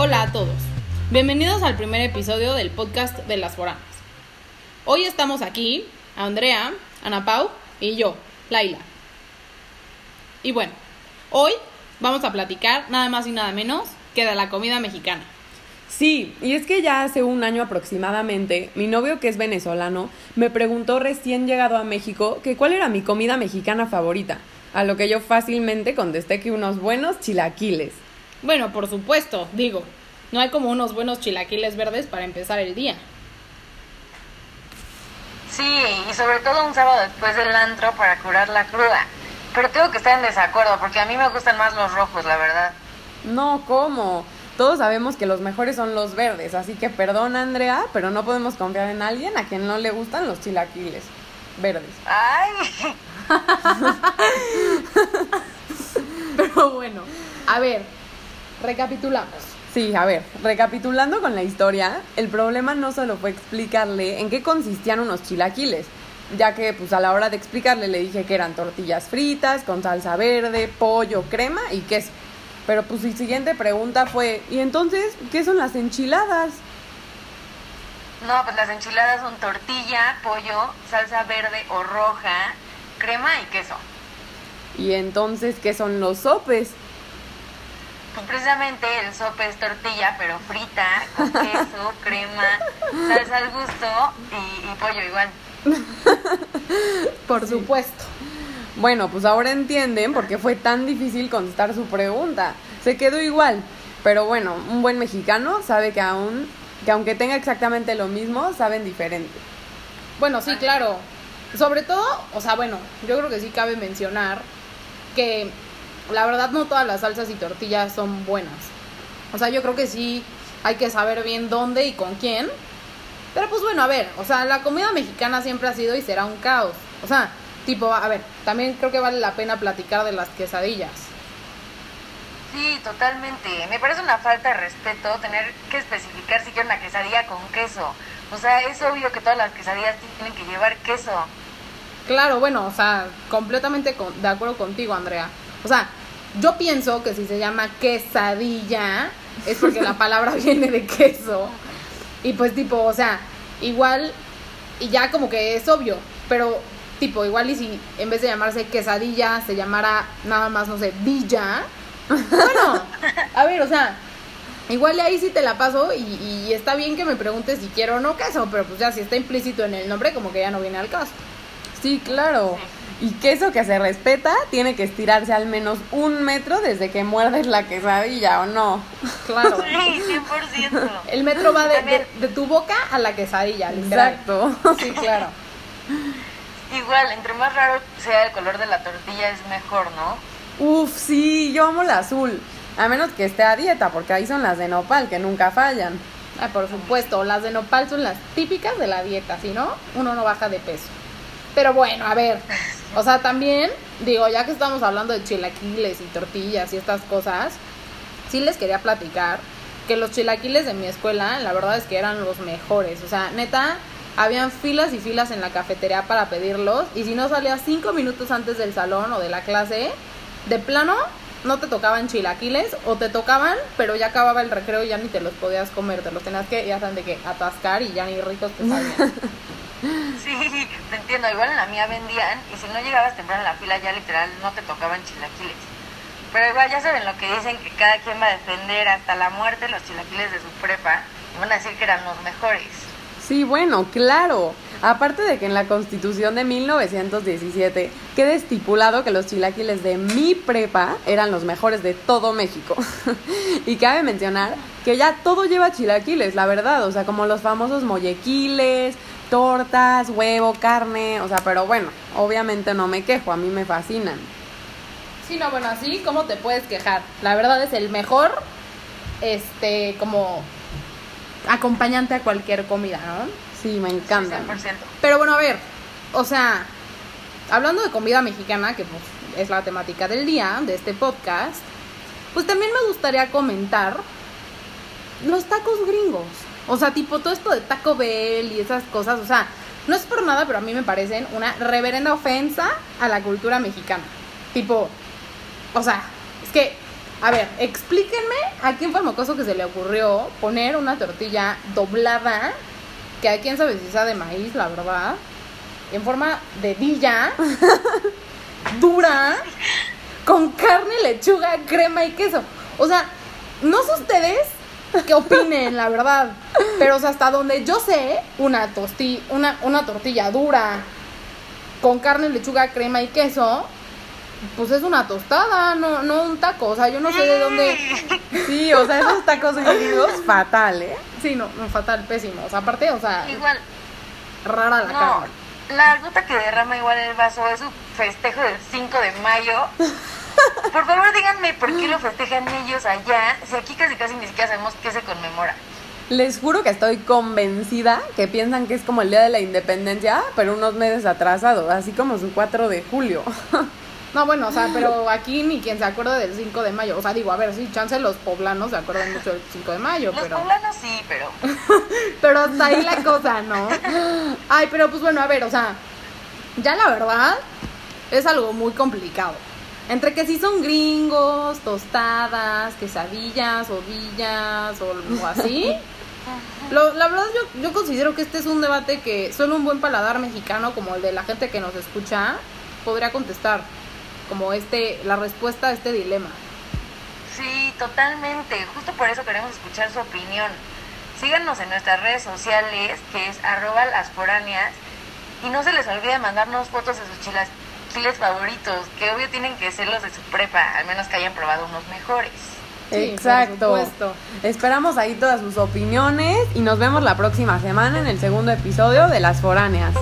Hola a todos. Bienvenidos al primer episodio del podcast de las foranas. Hoy estamos aquí, Andrea, Ana Pau y yo, Laila. Y bueno, hoy vamos a platicar nada más y nada menos que de la comida mexicana. Sí, y es que ya hace un año aproximadamente, mi novio que es venezolano me preguntó recién llegado a México que cuál era mi comida mexicana favorita, a lo que yo fácilmente contesté que unos buenos chilaquiles. Bueno, por supuesto, digo, no hay como unos buenos chilaquiles verdes para empezar el día. Sí, y sobre todo un sábado después del antro para curar la cruda. Pero tengo que estar en desacuerdo porque a mí me gustan más los rojos, la verdad. No, ¿cómo? Todos sabemos que los mejores son los verdes, así que perdón Andrea, pero no podemos confiar en alguien a quien no le gustan los chilaquiles verdes. Ay, Pero bueno, a ver, recapitulamos. Sí, a ver, recapitulando con la historia, el problema no solo fue explicarle en qué consistían unos chilaquiles, ya que pues a la hora de explicarle le dije que eran tortillas fritas con salsa verde, pollo, crema y queso. Pero pues su siguiente pregunta fue, ¿y entonces qué son las enchiladas? no, pues las enchiladas son tortilla, pollo, salsa verde o roja, crema y queso. ¿Y entonces qué son los sopes? Precisamente el sope es tortilla, pero frita, con queso, crema, salsa al gusto y, y pollo igual. Por supuesto. Bueno, pues ahora entienden por qué fue tan difícil contestar su pregunta. Se quedó igual, pero bueno, un buen mexicano sabe que aún que aunque tenga exactamente lo mismo, saben diferente. Bueno, sí, claro. Sobre todo, o sea, bueno, yo creo que sí cabe mencionar que la verdad no todas las salsas y tortillas son buenas. O sea, yo creo que sí hay que saber bien dónde y con quién. Pero pues bueno, a ver, o sea, la comida mexicana siempre ha sido y será un caos. O sea, tipo, a ver, también creo que vale la pena platicar de las quesadillas. Sí, totalmente. Me parece una falta de respeto tener que especificar si quiero una quesadilla con queso. O sea, es obvio que todas las quesadillas tienen que llevar queso. Claro, bueno, o sea, completamente con- de acuerdo contigo, Andrea. O sea, yo pienso que si se llama quesadilla es porque la palabra viene de queso. Y pues tipo, o sea, igual y ya como que es obvio, pero tipo, igual y si en vez de llamarse quesadilla se llamara nada más, no sé, villa. Bueno, a ver, o sea, igual y ahí sí te la paso y, y está bien que me preguntes si quiero o no queso, pero pues ya si está implícito en el nombre como que ya no viene al caso. Sí, claro. Y queso que se respeta tiene que estirarse al menos un metro desde que muerdes la quesadilla, ¿o no? Claro. Sí, 100%. El metro va de, También- de- de tu boca a la quesadilla, literal. Exacto. Sí, claro. Igual, entre más raro sea el color de la tortilla es mejor, ¿no? Uf, sí, yo amo la azul. A menos que esté a dieta, porque ahí son las de nopal, que nunca fallan. Ah, por supuesto, las de nopal son las típicas de la dieta, si no, uno no baja de peso. Pero bueno, a ver, o sea, también, digo, ya que estamos hablando de chilaquiles y tortillas y estas cosas, sí les quería platicar que los chilaquiles de mi escuela, la verdad es que eran los mejores. O sea, neta, habían filas y filas en la cafetería para pedirlos. Y si no salías cinco minutos antes del salón o de la clase, de plano, no te tocaban chilaquiles o te tocaban, pero ya acababa el recreo y ya ni te los podías comer. Te los tenías que, ya de qué, atascar y ya ni ricos te sabían. Sí, te entiendo. Igual en la mía vendían y si no llegabas temprano a la fila ya literal no te tocaban chilaquiles. Pero igual ya saben lo que dicen, que cada quien va a defender hasta la muerte los chilaquiles de su prepa. Y van a decir que eran los mejores. Sí, bueno, claro. Aparte de que en la Constitución de 1917 queda estipulado que los chilaquiles de mi prepa eran los mejores de todo México. y cabe mencionar que ya todo lleva chilaquiles, la verdad, o sea, como los famosos mollequiles, tortas, huevo, carne, o sea, pero bueno, obviamente no me quejo, a mí me fascinan. Sí, no, bueno, así, ¿cómo te puedes quejar? La verdad es el mejor, este, como acompañante a cualquier comida, ¿no? Sí, me encantan. 100%. Pero bueno, a ver, o sea, hablando de comida mexicana, que pues es la temática del día de este podcast, pues también me gustaría comentar los tacos gringos. O sea, tipo todo esto de Taco Bell y esas cosas, o sea, no es por nada, pero a mí me parecen una reverenda ofensa a la cultura mexicana. Tipo, o sea, es que A ver, explíquenme a quién fue el mocoso que se le ocurrió poner una tortilla doblada, que a quién sabe si sea de maíz, la verdad, en forma de villa, dura, con carne, lechuga, crema y queso. O sea, no sé ustedes qué opinen, la verdad. Pero o sea, hasta donde yo sé, una, tosti una, una tortilla dura con carne, lechuga, crema y queso, pues es una tostada, no, no un taco. O sea, yo no sé de dónde. Sí, o sea, esos tacos griegos, fatal, ¿eh? Sí, no, no, fatal, pésimo. O sea, aparte, o sea, Igual, rara la no. carne. La gota que derrama igual el vaso es su festejo del 5 de mayo. Por favor, díganme por qué lo festejan ellos allá, si aquí casi casi ni siquiera sabemos qué se conmemora. Les juro que estoy convencida que piensan que es como el día de la independencia, pero unos meses atrasado, así como su 4 de julio. No, bueno, o sea, pero aquí ni quien se acuerda del 5 de mayo. O sea, digo, a ver, sí, chance los poblanos se acuerdan mucho del 5 de mayo, Los pero... poblanos sí, pero Pero hasta ahí la cosa, ¿no? Ay, pero pues bueno, a ver, o sea, ya la verdad es algo muy complicado. Entre que si son gringos, tostadas, quesadillas, ovillas o algo así. Lo- la verdad yo, yo considero que este es un debate que solo un buen paladar mexicano como el de la gente que nos escucha podría contestar. Como este, la respuesta a este dilema. sí, totalmente. Justo por eso queremos escuchar su opinión. Síganos en nuestras redes sociales, que es arroba las foráneas. Y no se les olvide mandarnos fotos de sus chilaquiles favoritos, que obvio tienen que ser los de su prepa, al menos que hayan probado unos mejores. Sí, Exacto. por supuesto. Esperamos ahí todas sus opiniones y nos vemos la próxima semana en el segundo episodio de Las Foráneas.